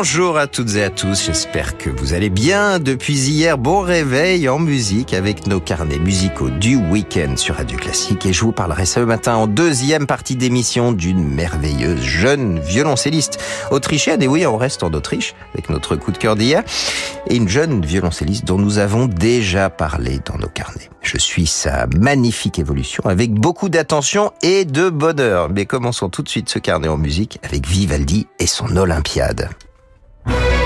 Bonjour à toutes et à tous, j'espère que vous allez bien. Depuis hier, bon réveil en musique avec nos carnets musicaux du week-end sur Radio Classique et je vous parlerai ce matin en deuxième partie d'émission d'une merveilleuse jeune violoncelliste autrichienne. Et oui, on reste en Autriche avec notre coup de cœur d'hier et une jeune violoncelliste dont nous avons déjà parlé dans nos carnets. Je suis sa magnifique évolution avec beaucoup d'attention et de bonheur. Mais commençons tout de suite ce carnet en musique avec Vivaldi et son Olympiade. La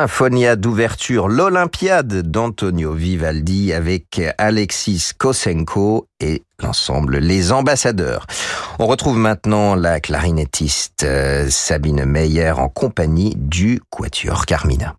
symphonia d'ouverture, l'Olympiade d'Antonio Vivaldi avec Alexis Kosenko et l'ensemble Les Ambassadeurs. On retrouve maintenant la clarinettiste euh, Sabine Meyer en compagnie du Quatuor Carmina.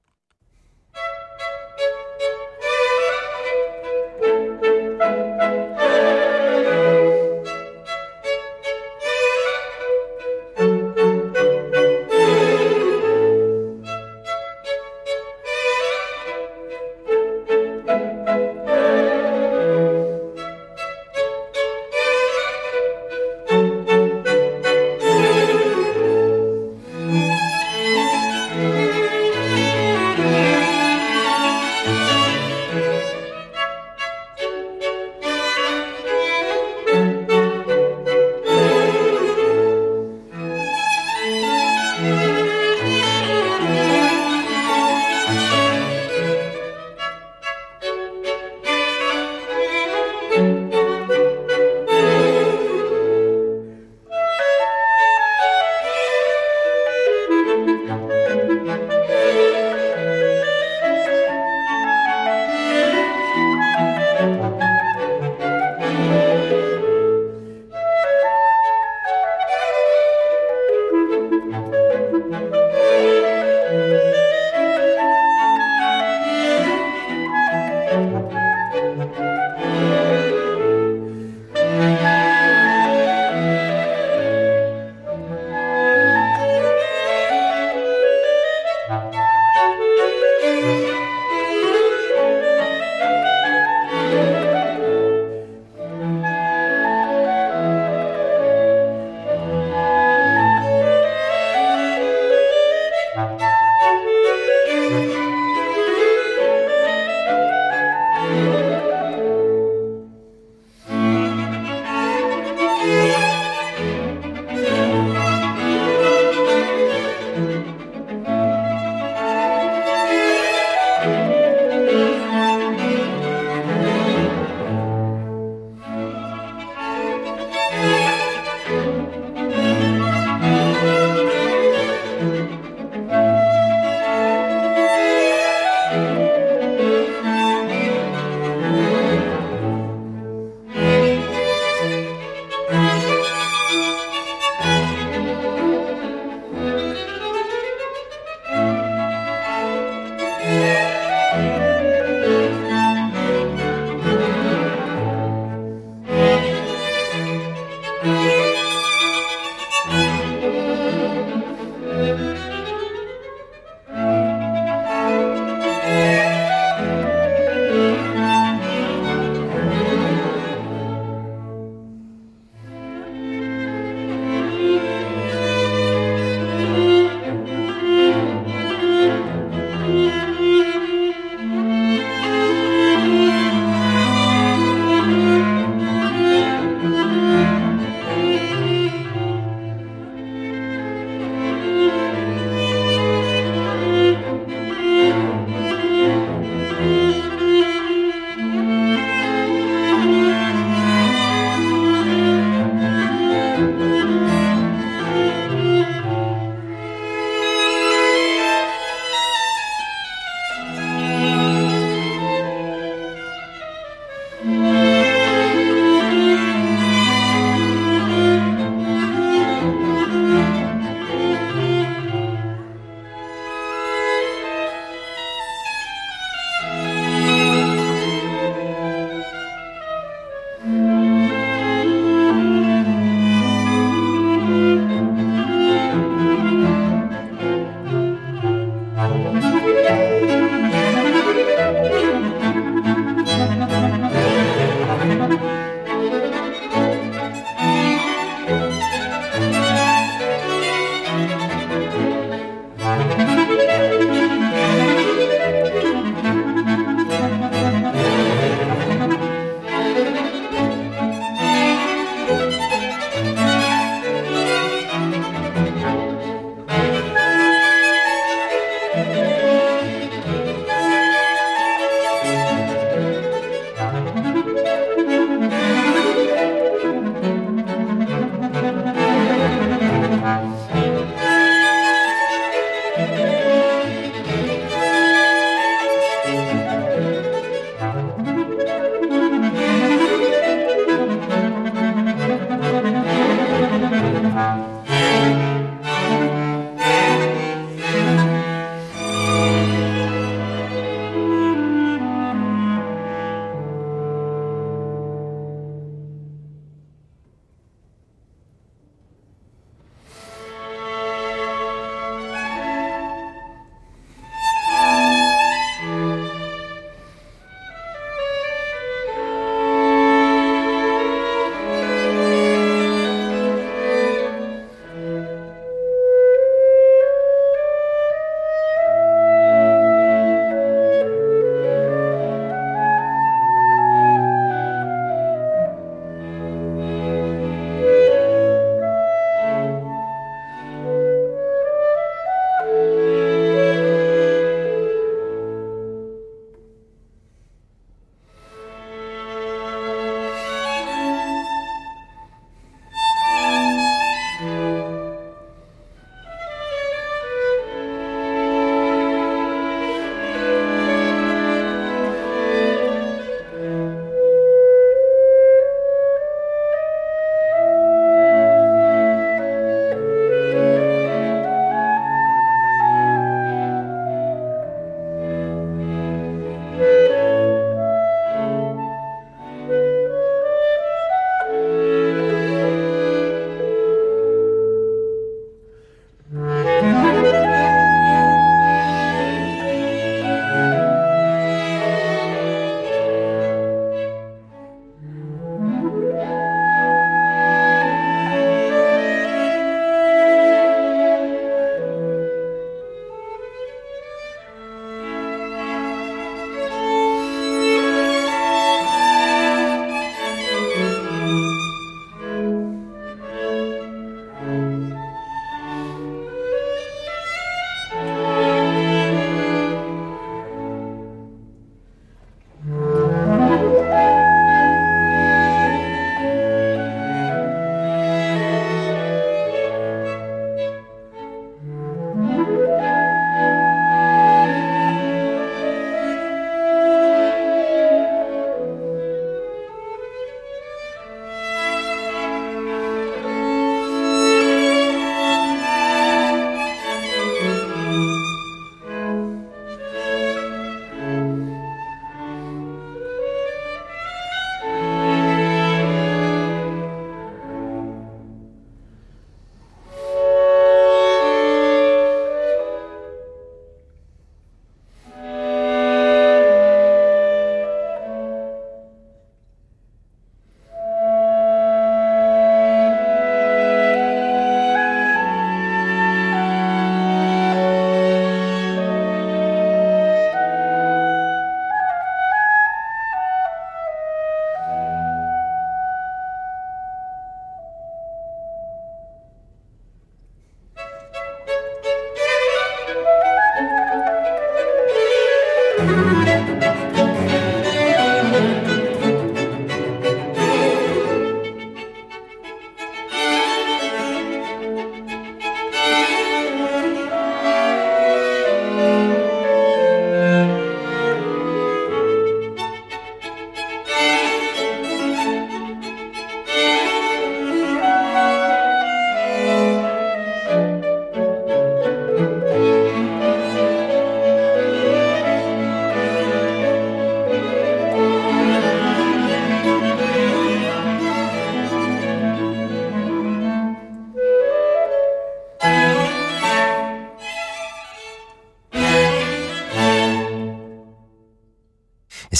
Música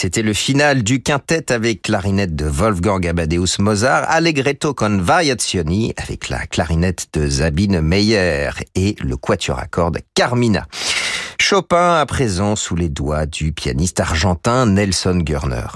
c'était le final du quintet avec clarinette de Wolfgang Amadeus Mozart, Allegretto con variazioni avec la clarinette de Sabine Meyer et le quatuor à cordes Carmina. Chopin à présent sous les doigts du pianiste argentin Nelson Gurner.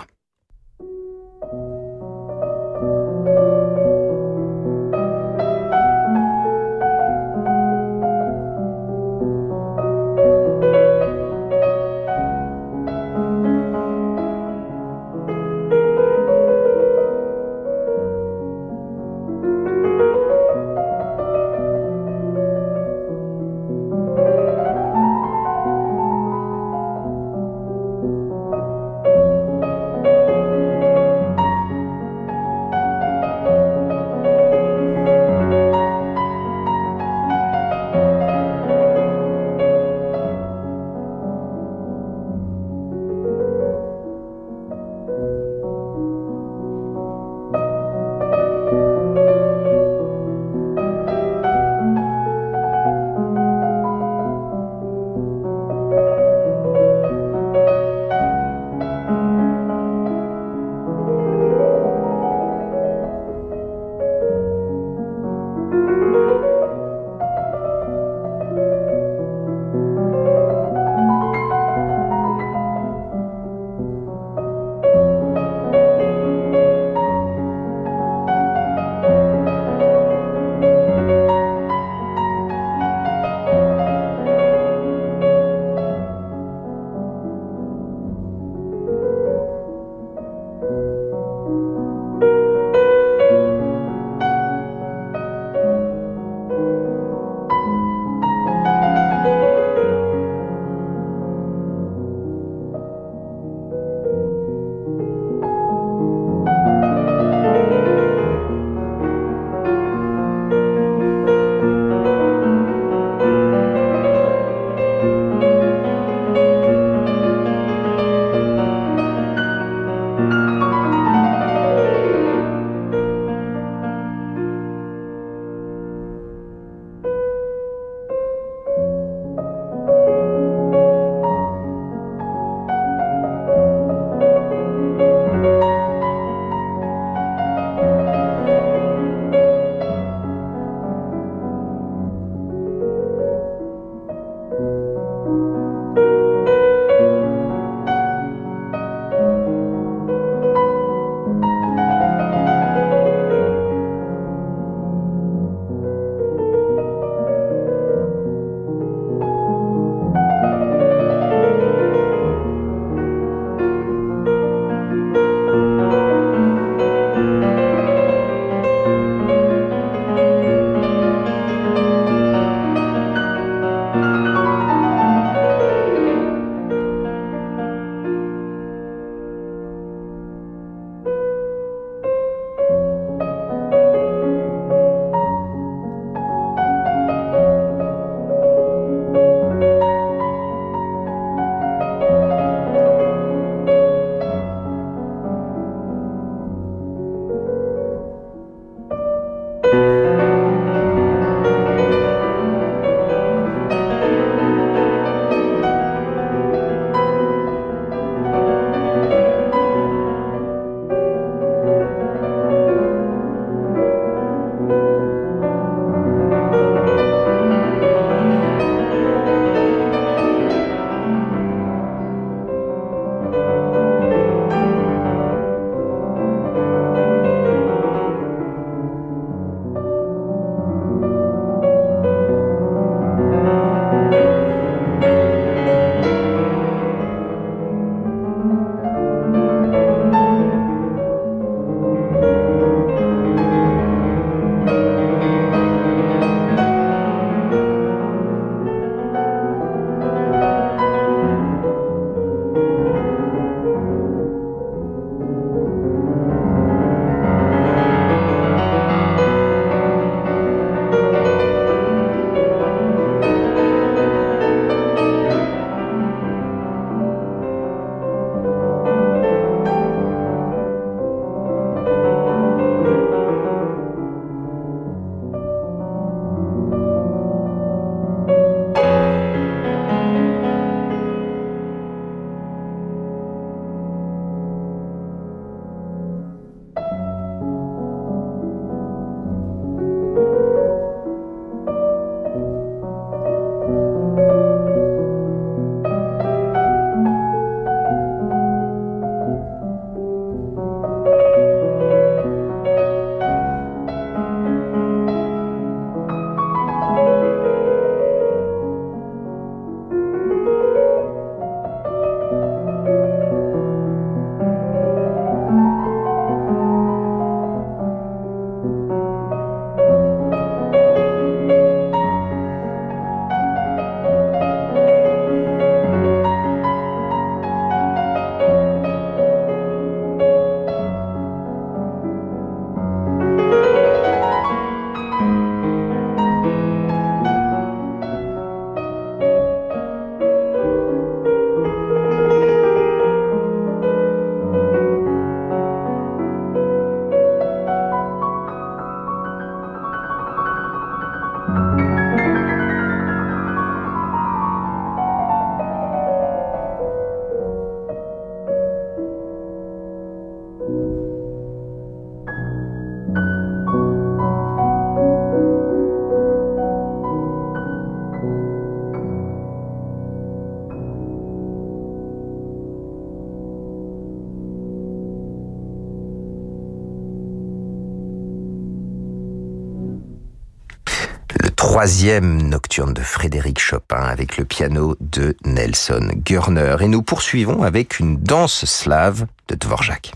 Troisième nocturne de Frédéric Chopin avec le piano de Nelson Gurner. Et nous poursuivons avec une danse slave de Dvorak.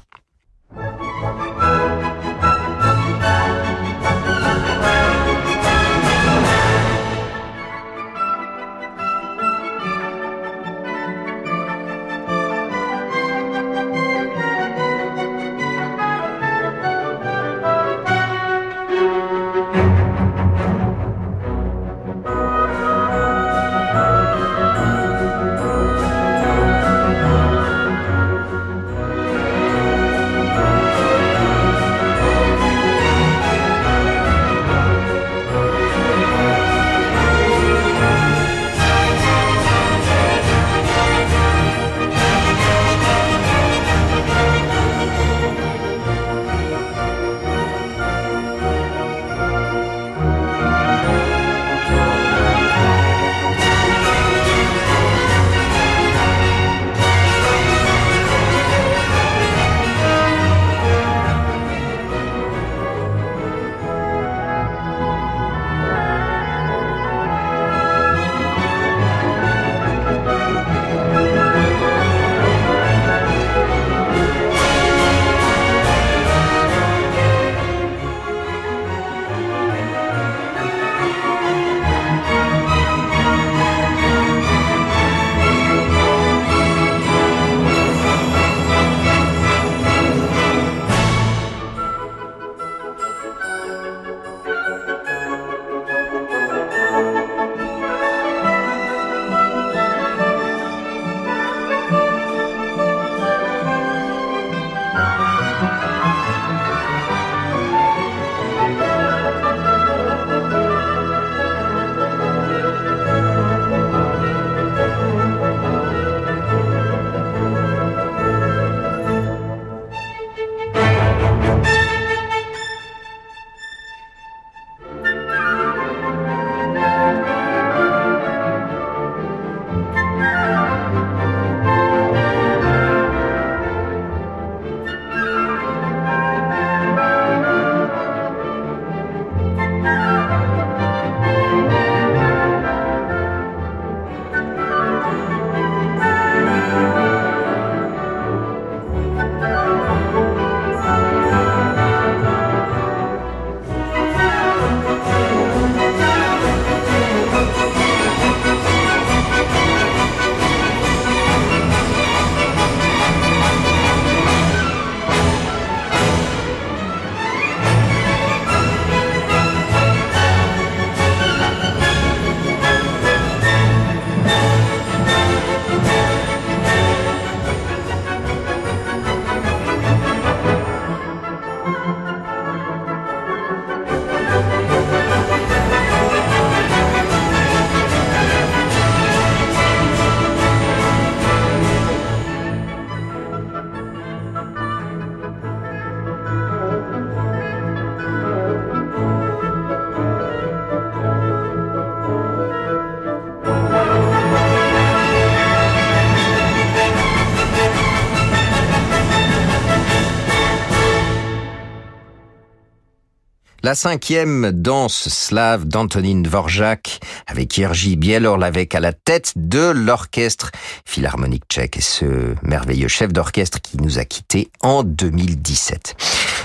La cinquième danse slave d'Antonin Dvorak avec Jerzy Bielorlavec à la tête de l'orchestre philharmonique tchèque et ce merveilleux chef d'orchestre qui nous a quittés en 2017.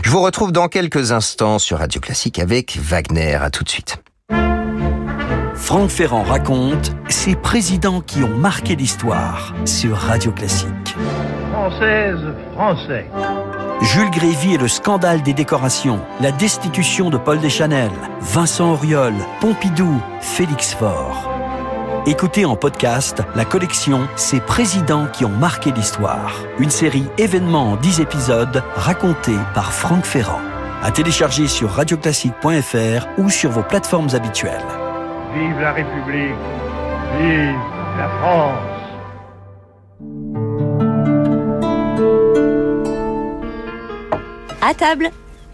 Je vous retrouve dans quelques instants sur Radio Classique avec Wagner. À tout de suite. Franck Ferrand raconte ces présidents qui ont marqué l'histoire sur Radio Classique. Française, français. Jules Grévy et le scandale des décorations, la destitution de Paul Deschanel, Vincent Auriol, Pompidou, Félix Faure. Écoutez en podcast la collection Ces présidents qui ont marqué l'histoire. Une série événements en 10 épisodes racontée par Franck Ferrand. À télécharger sur radioclassique.fr ou sur vos plateformes habituelles. Vive la République. Vive la France. À table.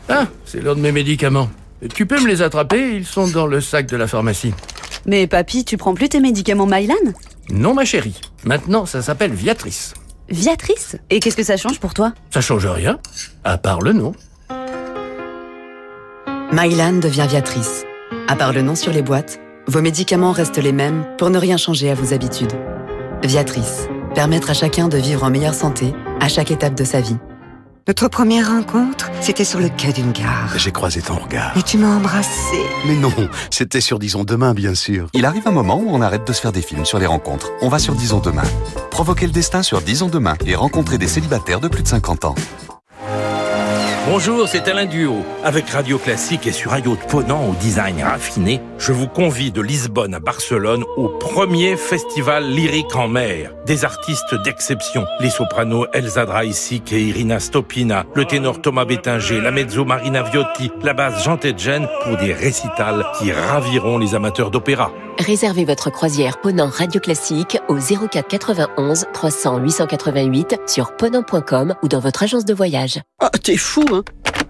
Ah, c'est l'heure de mes médicaments. Tu peux me les attraper Ils sont dans le sac de la pharmacie. Mais papy, tu prends plus tes médicaments Mylan? Non, ma chérie. Maintenant, ça s'appelle Viatrice. Viatrice? Et qu'est-ce que ça change pour toi? Ça change rien, à part le nom. Mylan devient Viatrice. À part le nom sur les boîtes, vos médicaments restent les mêmes pour ne rien changer à vos habitudes. Viatrice, permettre à chacun de vivre en meilleure santé à chaque étape de sa vie. Notre première rencontre, c'était sur le quai d'une gare. J'ai croisé ton regard. Et tu m'as embrassé. Mais non, c'était sur Disons Demain, bien sûr. Il arrive un moment où on arrête de se faire des films sur les rencontres. On va sur Disons Demain. Provoquer le destin sur Disons Demain et rencontrer des célibataires de plus de 50 ans. Bonjour, c'est Alain Duo. Avec Radio Classique et sur un yacht ponant au design raffiné, je vous convie de Lisbonne à Barcelone au premier festival lyrique en mer. Des artistes d'exception, les sopranos Elsa Draisic et Irina Stopina, le ténor Thomas Bettinger, la mezzo Marina Viotti, la basse Jean Tedjen pour des récitals qui raviront les amateurs d'opéra. Réservez votre croisière Ponant Radio Classique au 04 91 300 888 sur ponant.com ou dans votre agence de voyage. Ah, t'es fou, hein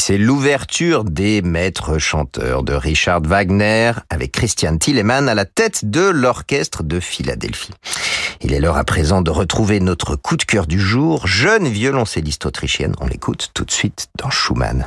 C'est l'ouverture des maîtres chanteurs de Richard Wagner avec Christian Tillemann à la tête de l'orchestre de Philadelphie. Il est l'heure à présent de retrouver notre coup de cœur du jour, jeune violoncelliste autrichienne. On l'écoute tout de suite dans Schumann.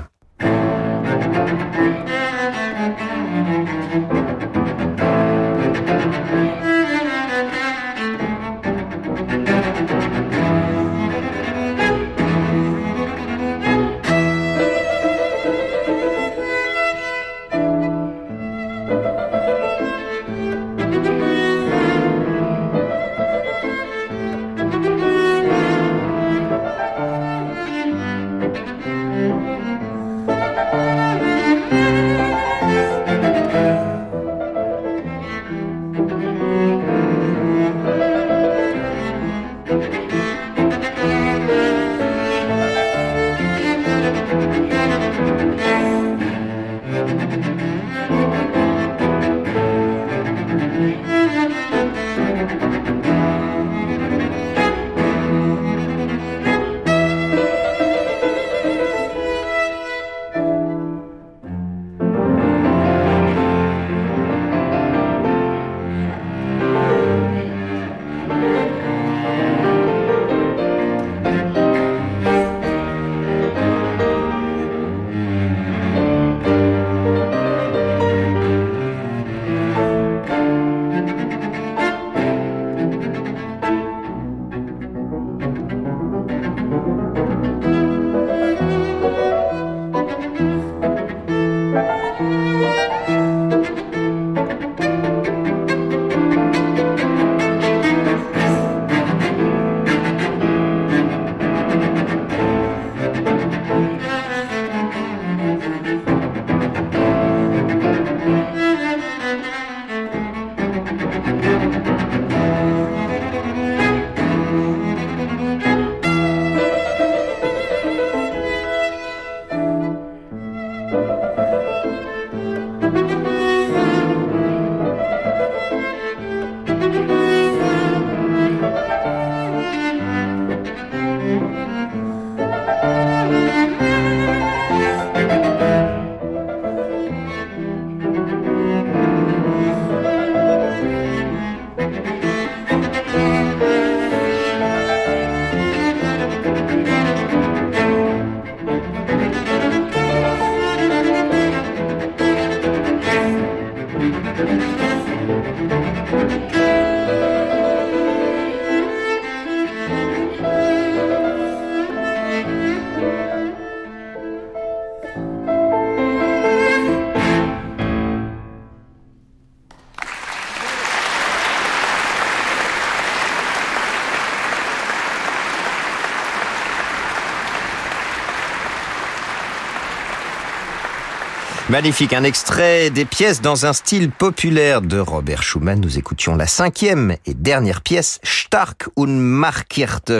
Magnifique, un extrait des pièces dans un style populaire de Robert Schumann. Nous écoutions la cinquième et dernière pièce, Stark und Markierte.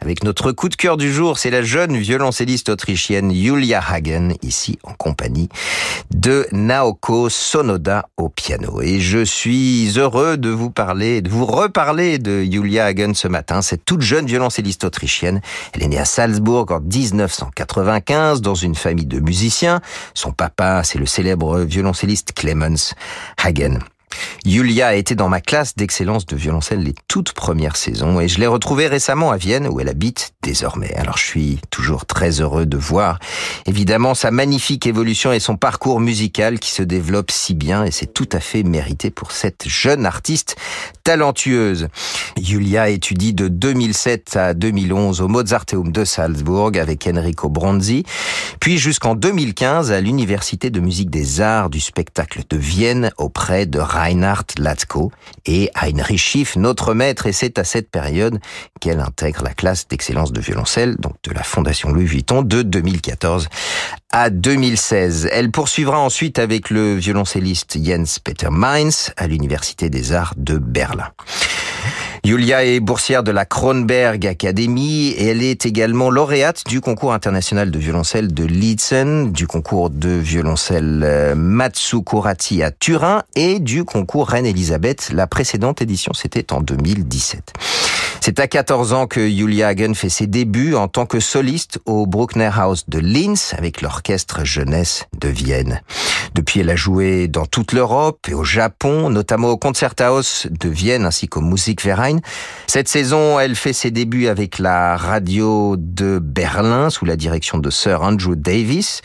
Avec notre coup de cœur du jour, c'est la jeune violoncelliste autrichienne Julia Hagen, ici en compagnie de Naoko Sonoda au piano. Et je suis heureux de vous parler, de vous reparler de Julia Hagen ce matin, cette toute jeune violoncelliste autrichienne. Elle est née à Salzbourg en 1995 dans une famille de musiciens. Son papa c'est le célèbre violoncelliste Clemens Hagen. Julia a été dans ma classe d'excellence de violoncelle les toutes premières saisons et je l'ai retrouvée récemment à Vienne où elle habite désormais. Alors je suis toujours très heureux de voir évidemment sa magnifique évolution et son parcours musical qui se développe si bien et c'est tout à fait mérité pour cette jeune artiste talentueuse. Julia étudie de 2007 à 2011 au Mozarteum de Salzbourg avec Enrico Bronzi, puis jusqu'en 2015 à l'Université de musique des arts du spectacle de Vienne auprès de Reinhard Latko et Heinrich Schiff, notre maître, et c'est à cette période qu'elle intègre la classe d'excellence de violoncelle, donc de la Fondation Louis Vuitton, de 2014 à 2016. Elle poursuivra ensuite avec le violoncelliste Jens Peter Mainz à l'Université des Arts de Berlin. Julia est boursière de la Kronberg Academy et elle est également lauréate du concours international de violoncelle de Lietzen, du concours de violoncelle euh, Matsukurati à Turin et du concours Reine-Elisabeth. La précédente édition, c'était en 2017. C'est à 14 ans que Julia Hagen fait ses débuts en tant que soliste au Bruckner House de Linz avec l'orchestre jeunesse de Vienne. Depuis, elle a joué dans toute l'Europe et au Japon, notamment au Concerthaus de Vienne ainsi qu'au Musikverein. Cette saison, elle fait ses débuts avec la radio de Berlin sous la direction de Sir Andrew Davis,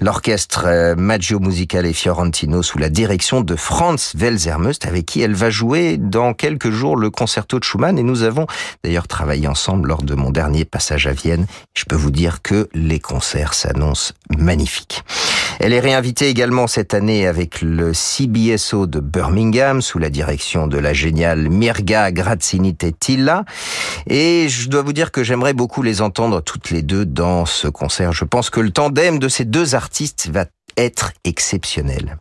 l'orchestre euh, Maggio Musicale Fiorentino sous la direction de Franz Welsermust avec qui elle va jouer dans quelques jours le concerto de Schumann et nous avons d'ailleurs travaillé ensemble lors de mon dernier passage à Vienne. Je peux vous dire que les concerts s'annoncent magnifiques. Elle est réinvitée également cette année avec le CBSO de Birmingham sous la direction de la géniale Mirga Grazzini-Tettilla. Et je dois vous dire que j'aimerais beaucoup les entendre toutes les deux dans ce concert. Je pense que le tandem de ces deux artistes va être exceptionnel.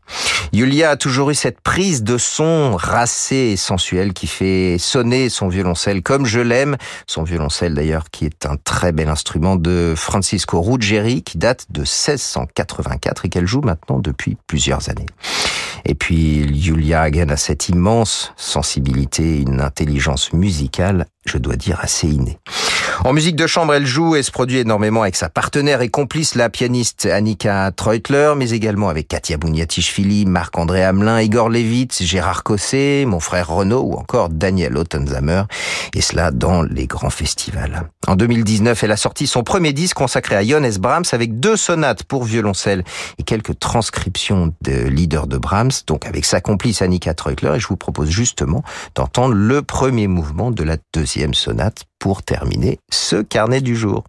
Yulia a toujours eu cette prise de son racée et sensuelle qui fait sonner son violoncelle comme je l'aime. Son violoncelle d'ailleurs qui est un très bel instrument de Francisco Ruggeri qui date de 1684 et qu'elle joue maintenant depuis plusieurs années. Et puis Yulia Hagen a cette immense sensibilité, une intelligence musicale, je dois dire assez innée. En musique de chambre, elle joue et se produit énormément avec sa partenaire et complice, la pianiste Annika Treutler, mais également avec Katia Bouniatichvili, Marc-André Hamelin, Igor Levitz, Gérard Cosset, mon frère Renaud ou encore Daniel Ottenzamer, et cela dans les grands festivals. En 2019, elle a sorti son premier disque consacré à Johannes Brahms avec deux sonates pour violoncelle et quelques transcriptions de leaders de Brahms, donc avec sa complice Annika Treutler, et je vous propose justement d'entendre le premier mouvement de la deuxième sonate pour terminer ce carnet du jour.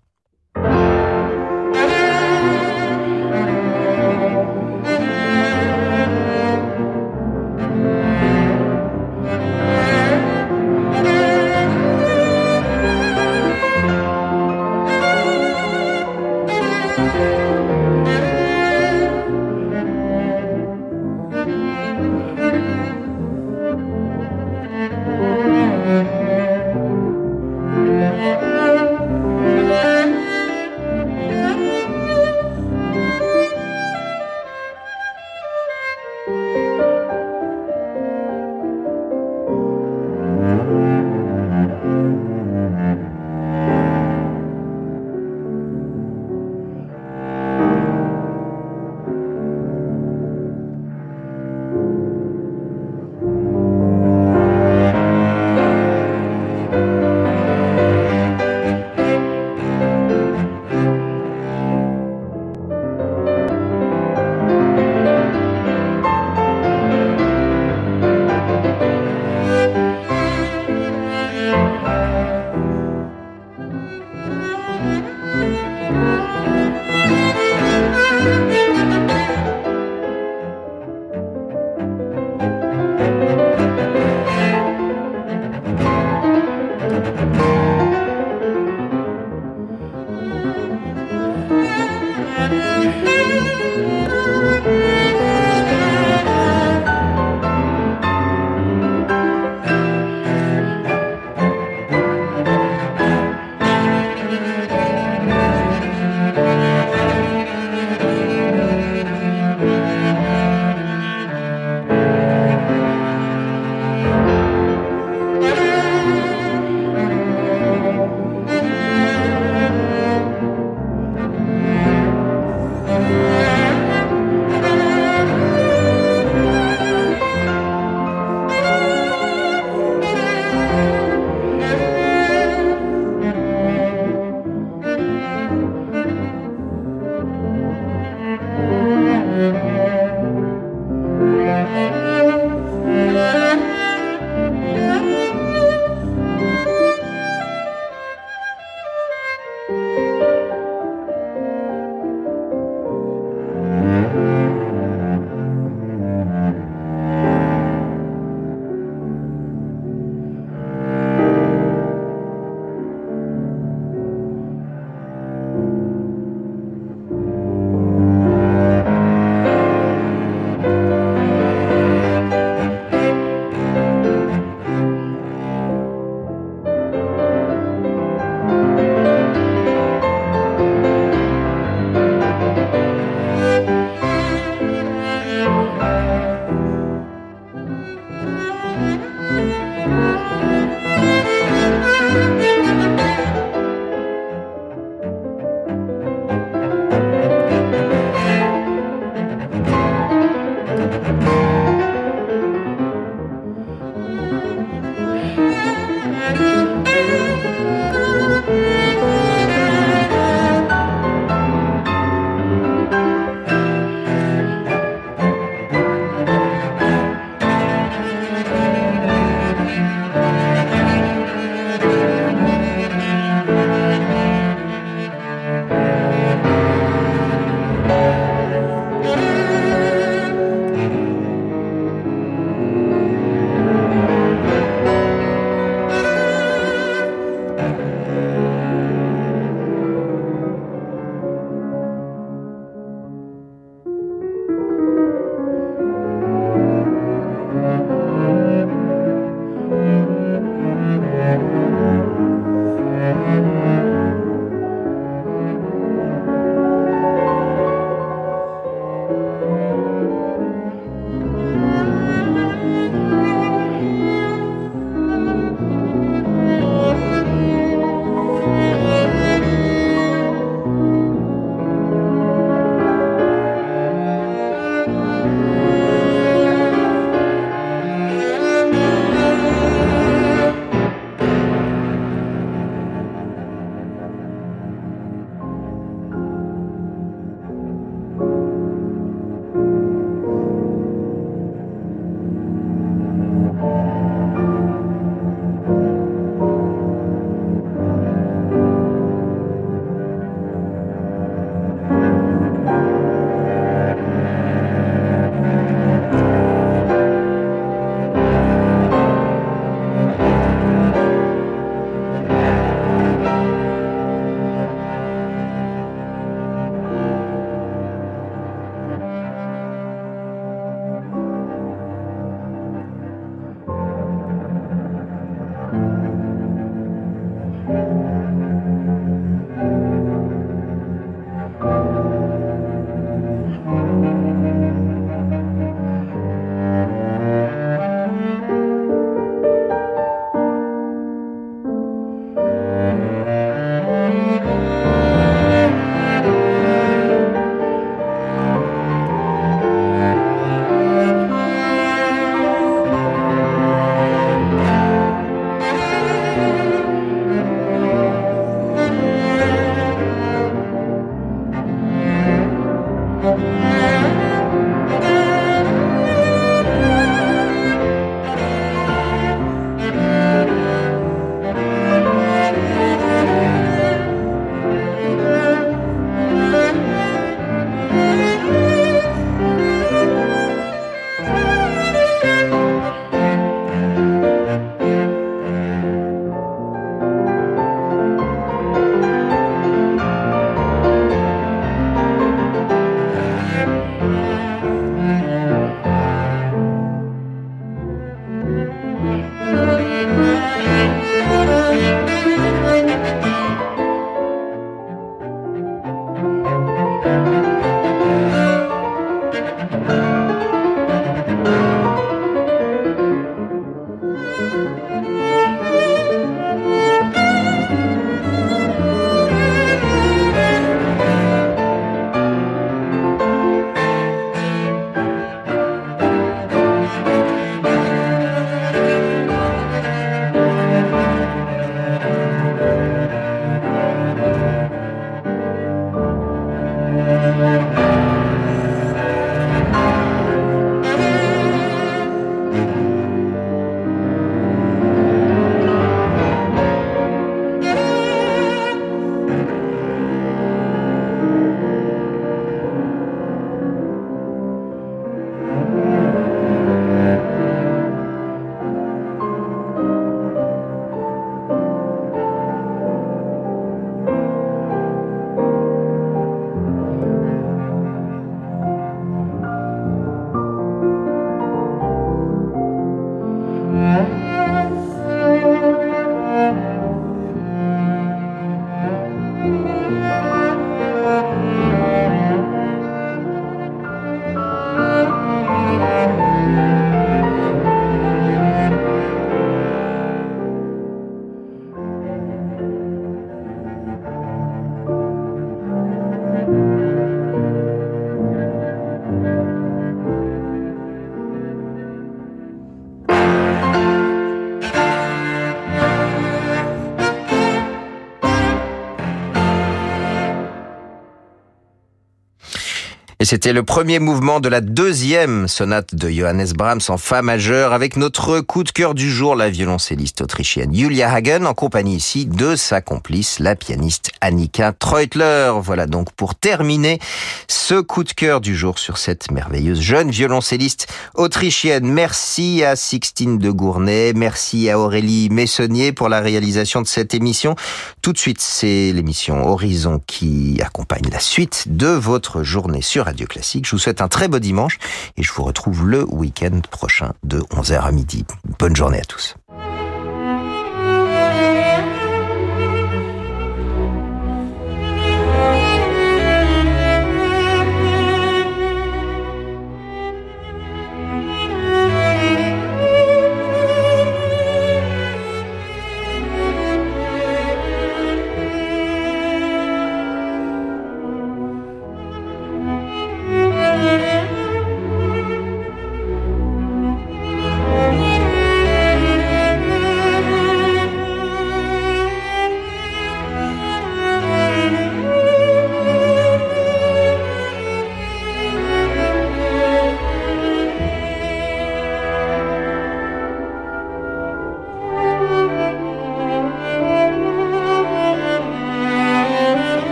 C'était le premier mouvement de la deuxième sonate de Johannes Brahms en fa majeur avec notre coup de cœur du jour, la violoncelliste autrichienne Julia Hagen en compagnie ici de sa complice, la pianiste Annika Treutler. Voilà donc pour terminer ce coup de cœur du jour sur cette merveilleuse jeune violoncelliste autrichienne. Merci à Sixtine de Gournay, merci à Aurélie Messonnier pour la réalisation de cette émission. Tout de suite, c'est l'émission Horizon qui accompagne la suite de votre journée sur Classique. Je vous souhaite un très beau dimanche et je vous retrouve le week-end prochain de 11h à midi. Bonne journée à tous.